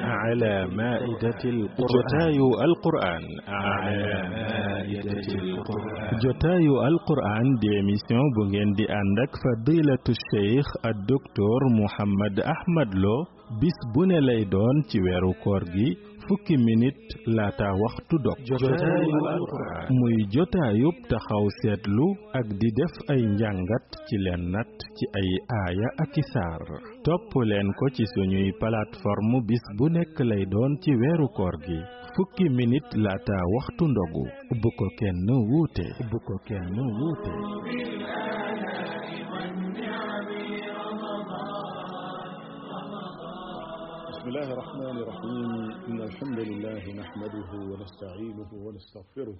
على مائدة القرآن. جتاي القرآن. على مائدة القرآن جتاي القرآن ديميسيون بوغين دي عندك. فضيلة الشيخ الدكتور محمد أحمد لو. بس بونا ليدون تيويرو كورجي fukki minit laata waxtu dog. Muy jotaayub taxaw seetlu ak di def ay njàngat ci leen nat ci ay aaya ak i saar. Topp leen ko ci suñuy plateforme bis bu nekk lay doon ci weeru koor gi. Fukki minit laata waxtu ndogu. Bu ko kenn wuute. Bu ko kenn wuute. بسم الله الرحمن الرحيم. إن الحمد لله نحمده ونستعينه ونستغفره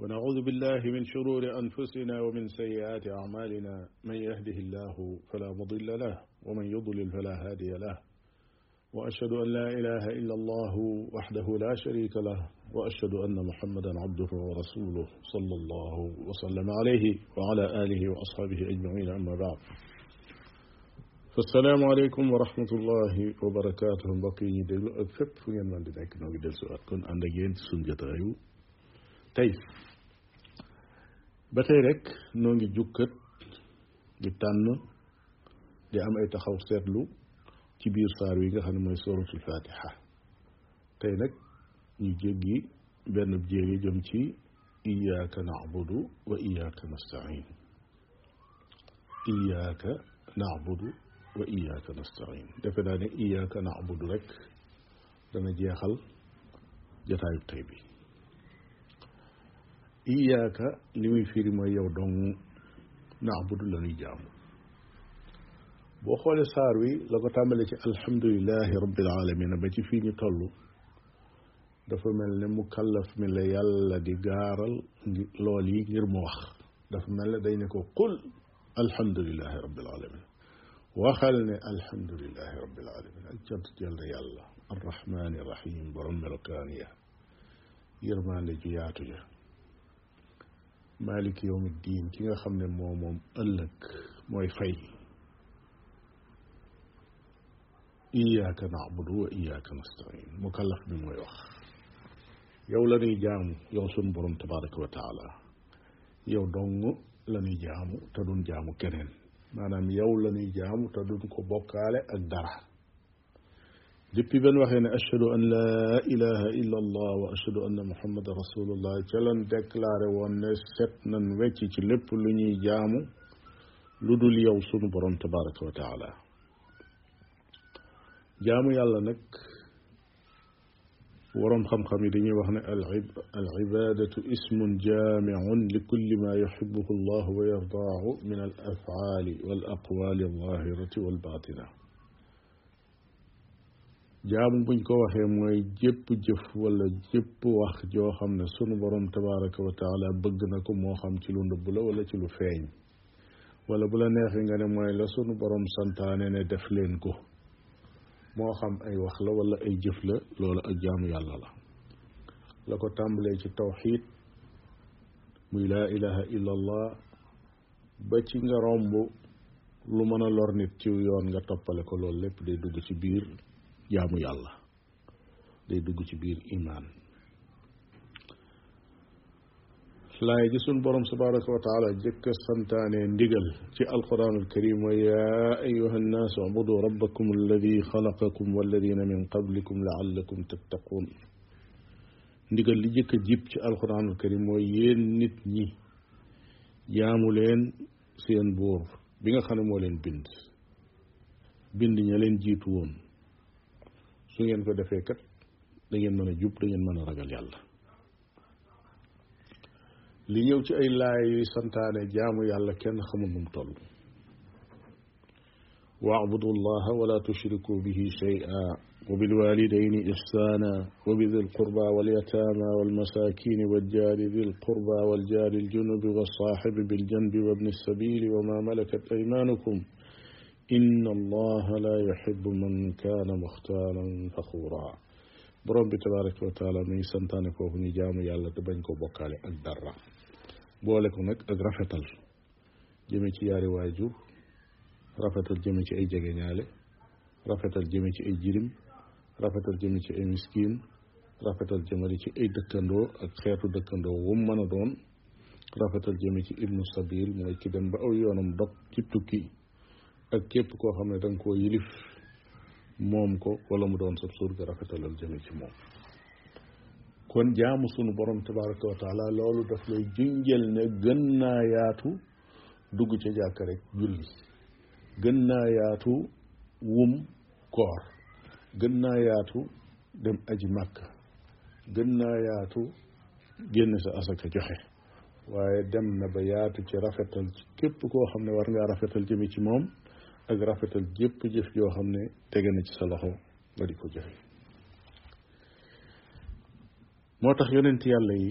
ونعوذ بالله من شرور أنفسنا ومن سيئات أعمالنا. من يهده الله فلا مضل له ومن يضلل فلا هادي له. وأشهد أن لا إله إلا الله وحده لا شريك له. وأشهد أن محمدا عبده ورسوله صلى الله وسلم عليه وعلى آله وأصحابه أجمعين. أما بعد. السلام عليكم ورحمة الله وبركاته. بقي دل أفت في يمن لذلك نوجد السؤال كن عند جين سنجت أيو تي بترك نوجي جوكت جتان دي أي تخاف سيرلو كبير صار ويجا هنما يسورة الفاتحة. طيب تي نك نيجي بين بجيري جمتي إياك نعبد وإياك نستعين. إياك نعبد وإياك نستعين. دفنا إياك نعبد لك دنا جيخل جتاي تيبي إياك نمي فيري ما يو نعبد لنا جام بوخول ساروي لكو تعملك الحمد لله رب العالمين بجي فيني تولو دفا ملني مكلف من يالا دي غارل لولي غير موخ دفا ملني داينكو قل الحمد لله رب العالمين وخلني الحمد لله رب العالمين. أجد جل يلا الرحمن الرحيم. برم القانية. يرمان لجياتجا مالك يوم الدين. كي خمني مومم ألك. موي فاي إياك نعبد وإياك نستعين. مكلف بما يوخ يو لني جام يو برم تبارك وتعالى. يو دونغ لني جام تدون جام كنين. Maanaam yow la ñuy jaamu te duñ ko bokkaale ak dara depuis benn waxee ne ashhadu an laa ilaha illa allah wa ashhadu anna muhammadan rasulullah ca lan déclaré woon ne set nañ wecc ci lépp lu ñuy jaamu lu dul yow sunu borom tabaraka wa taala jaamu yàlla nag ورم خم ديني وهنا العبادة اسم جامع لكل ما يحبه الله ويرضاه من الأفعال والأقوال الظاهرة والباطنة. جام بن كوه موي جيب جف ولا جيب واخ جو خمنا سن ورم تبارك وتعالى بغنكو وخم خم تي ولا تي لو فين. ولا بلا نيه غاني موي لا ورم سانتانه دفلينكو. Moo xam ay wax la wala ay jëf la loolu ak jaamu yàlla la. La ko tàmbalee ci tawxiid muy laa ilaha illa allah ba ci nga romb lu mën a lor nit ci yoon nga toppale ko loolu lépp day dugg ci biir jaamu yàlla day dugg ci biir imaan. لاي جسون بروم سبارك وتعالى جك سنتاني ندقل في القرآن الكريم ويا أيها الناس اعبدوا ربكم الذي خلقكم والذين من قبلكم لعلكم تتقون ندقل لجك جيب في القرآن الكريم ويا نتني يا مولين سين بور بينا خانا مولين بند بند نيالين جيتون سوين فدفكر لين من جيب لين من رجل يالله li ñëw ci ay laay واعبدوا الله ولا تشركوا به شيئا وبالوالدين إحسانا وبذي القربى واليتامى والمساكين والجار ذي القربى والجار الجنب والصاحب بالجنب وابن السبيل وما ملكت أيمانكم إن الله لا يحب من كان مختالا فخورا برب تبارك وتعالى من سنتانك وفني جامي الله تبنك وبكالي أكدر boole ko nag ak rafetal. Jëme ci yaari waajur rafetal jëme ci ay jegeñaale rafetal jëme ci ay jirim rafetal jëme ci ay miskin rafetal jëmale ci ay dëkkandoo ak xeetu dëkkandoo wum mën a doon rafetal jëme ci ibnu sabil mooy ki dem ba aw dog ci tukki ak képp koo xam ne da nga koo yilif moom ko wala mu doon sab surga rafetalal jëme ci moom. Kon jaamu sunu borom tabaraka wa taala loolu daf lay junjël ne gën naa yaatu dugg ca jàkk rek julli gën naa yaatu wum koor gën naa yaatu dem aji màkk gën naa yaatu génn sa asaka joxe waaye dem na ba yaatu ci rafetal ci képp koo xam ne war ngaa rafetal jëme ci moom ak rafetal jépp jëf yoo xam ne tege na ci sa loxo nga di ko jëfe moo tax yonent yàlla yi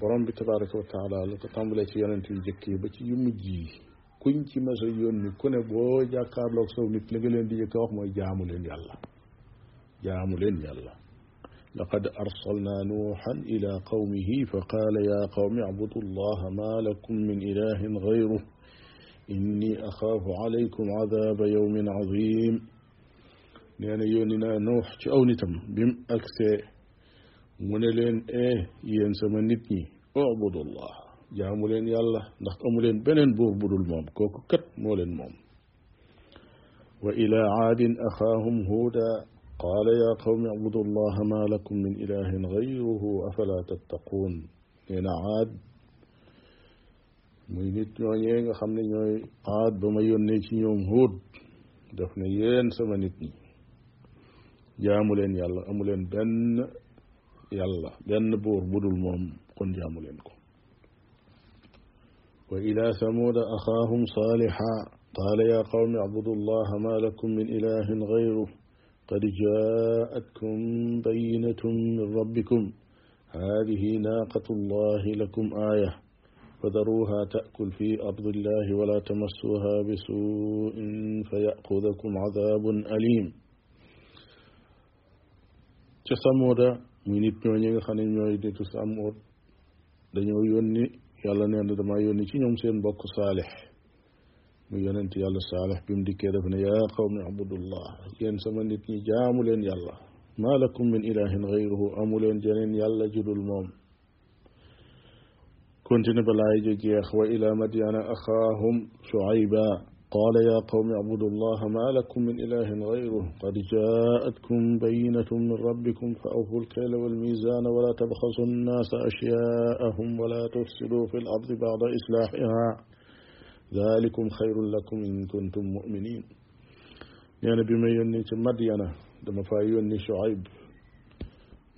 borom bi tabaraka wa taala la ko tàmbalee ci yonent yu jëkk yi ba ci yu mujj yi kuñ ci masa yónni ku ne boo jàkkaarloog saw nit li nga leen di jëkk a wax mooy jaamu leen yàlla jaamu leen yàlla laqad arsalna nuuxan ila qawmihi fa qaala ya qawmi abudu allaha ma lakum min ilahin gayru inni axaafu alaykum adaba yawmin azim nee na yónni naa nuux ci aw nitam bim agsee من لين إيه ين سما نيت ني اعبد الله جامو لين يالا. ناخ امو لين بنين بور بودول موم. كوكو كات مو لين موم. وإلى عاد أخاهم هودا. قال يا قوم اعبدوا الله ما لكم من إله غيره أفلا تتقون. ين عاد muy nit ñoo ñe nga xam ne ñooy aad ba ma yónnee ci ñoom huut def ne yéen sama nit ñi jaamu leen yàlla amu leen benn يلا بن بور بدل موم كون جامولين كو وإلى ثمود أخاهم صالحا قال يا قوم اعبدوا الله ما لكم من إله غيره قد جاءتكم بينة من ربكم هذه ناقة الله لكم آية فذروها تأكل في أرض الله ولا تمسوها بسوء فيأخذكم عذاب أليم تصمد muy nit ñooñu nga xam ne ñooy nitu Samuud dañoo yónni yàlla nee na damaa yónni ci ñoom seen mbokk saalix mu yonent yàlla saalix bi mu dikkee daf ne yaa qawmi abudullah yéen sama nit ñi jaamu leen yàlla maa lakum min ilahin gayruhu amu leen jeneen yàlla judul moom continue ba laay jo jeex wa ila madyana axaahum shuayba قال يا قوم اعبدوا الله ما لكم من إله غيره. قد جاءتكم بينة من ربكم فأوفوا الكيل والميزان ولا تبخسوا الناس أشياءهم ولا تفسدوا في الأرض بعد إصلاحها. ذلكم خير لكم إن كنتم مؤمنين. يا نبي ما ينيت مدينة دم فايوني شعيب.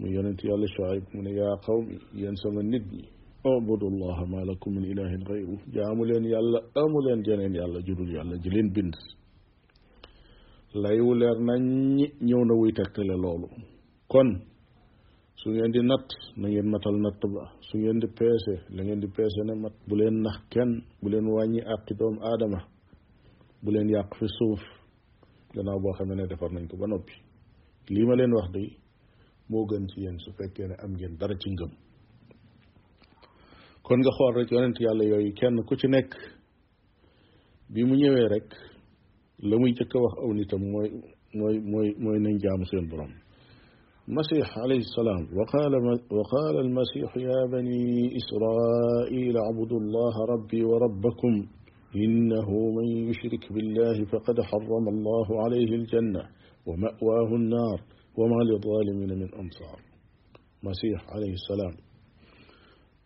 ما ينتي الله شعيب من يا قوم ينسى من ندني ubudu llaha ma lakum min ilahin gayru jaamu leen yàlla amu leen jeneen yàlla judul yàlla ji leen bind. Lay wu leer nañ ñëw na wuy tegtale loolu. Kon su ngeen di natt na ngeen matal natt ba. Su ngeen di peese la ngeen di peese ne mat. Bu leen nax kenn bu leen wàññi àqi doomu aadama. Bu leen yàq fi suuf. Gannaaw boo xamee ne defar nañ ko ba noppi. Lii ma leen wax de moo gën ci yéen su fekkee ne am ngeen dara ci ngëm. Kon nga xool rek yonent yàlla yooyu kenn ku ci nekk bi mu ñëwee rek la muy jëkk wax aw nitam mooy mooy mooy mooy nañ jaamu seen borom masix alayhi salaam wa qaala wa qaala almasix ya bani israila abudu allaha rabbi wa rabbakum innahu man yushrik billahi faqad xarama allahu alayhi aljanna wa mawaahu annaar wa ma lizalimina min ansaar masix alayhi salaam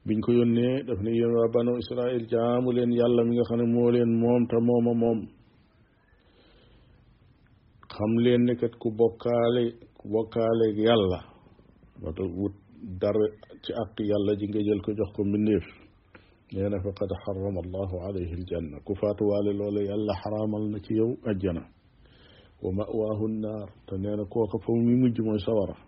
biñ ko yónnee daf ne yéen waa banu israil jaamu leen yàlla mi nga xam ne moo leen moom te mooma moom xam leen ne kat ku bokkaale ku bokkaale yàlla wata wut dara ci àq yàlla ji nga jël ko jox ko mbindeef nee na faqad xarama allahu alayhi aljanna ku faatuwaale loola yàlla xaraamal na ci yow ajjana wa mawaahu nnaar te nee na kooka fa mu mujj mooy sawara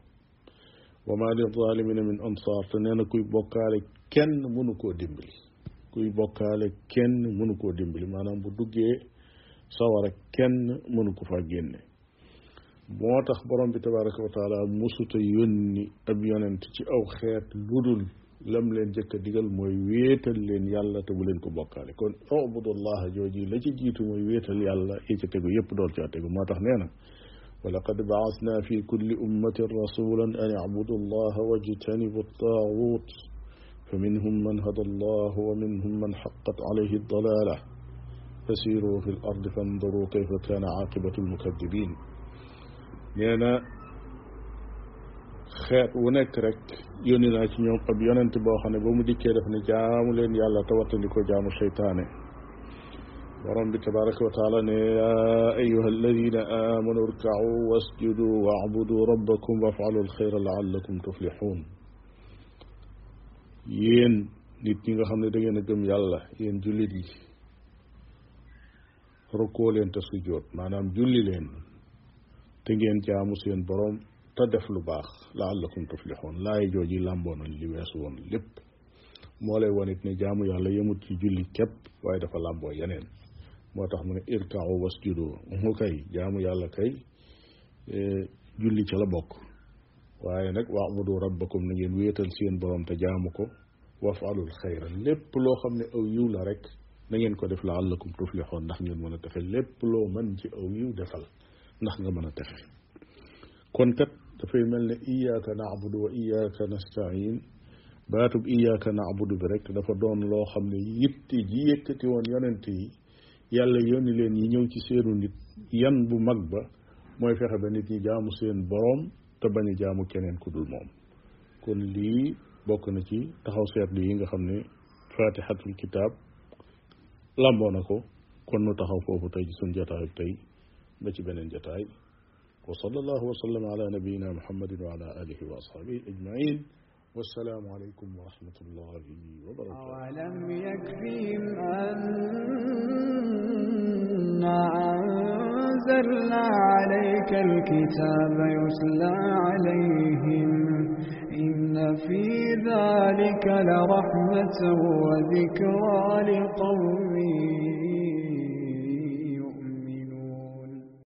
wa ma li zalimina min ansaar te nee na kuy bokkaale kenn mënu koo dimbali. Kuy bokkaale kenn mënu koo dimbali maanaam bu duggee sawara kenn mënu ko faa génne. Moo tax borom bi tabaraka wa taala musuta yónni ab yonent ci aw xeet ludul lam leen jëkk digal mooy wéetal leen yàlla te bu leen ko bokkaale. Kon ubudullaha jooji la ci jiitu mooy wéetal yàlla yi ca tegu yépp dool caa tegu. Moo tax nee na ولقد بعثنا في كل أمة رسولا أن اعبدوا الله واجتنبوا الطاغوت. فمنهم من هدى الله ومنهم من حقت عليه الضلالة. فسيروا في الأرض فانظروا كيف كان عاقبة المكذبين. نينا xeet wu nekk rek yónni naa ci ñoom ab yonent boo xam ne ba mu dikkee ورب تبارك وتعالى يا أيها الذين آمنوا اركعوا واسجدوا واعبدوا ربكم وافعلوا الخير لعلكم تفلحون. يين نيت نيغا خامني داغي نغم يالا يين جوليت يي ركوع لين تسجود مانام جولي لين تيغين جامو سين بروم تا ديف لعلكم تفلحون لا يجوجي لامبون لي ويس وون ليب مولاي وانيت ني جامو يالا يموت سي جولي كيب واي دافا moo tax mu ne irkaaw wasjudu mu kay jaamu yàlla kay julli ca la bokk waaye nag waabudu rabbakum na ngeen wéetal seen borom te jaamu ko wafalul xayra lépp loo xam ne aw yiw la rek na ngeen ko def laallakum tuflixoon ndax ngeen mën a texe lépp loo mën ci aw yiw defal ndax nga mën a texe kon kat dafay mel ne iyaaka naabudu wa iyaaka nastain baatub iyaaka naabudu bi rek dafa doon loo xam ne yitte ji yëkkati woon yonent yi yàlla yónni leen yi ñëw ci seenu nit yan bu mag ba mooy fexe ba nit ñi jaamu seen boroom te bañ jaamu keneen ku dul moom kon lii bokk na ci taxaw seetlu yi nga xam ne fatihatul kitaab lamboo na ko kon nu taxaw foofu tey ci suñ jataay tey ba ci beneen jataay wa sallallahu wa sallam ala nabiyina muhammadin wa ala alihi wa ashabihi ajmain والسلام عليكم ورحمة الله وبركاته. أولم يكفيهم أنا أنزلنا عليك الكتاب يتلى عليهم. إن في ذلك لرحمة وذكرى لقوم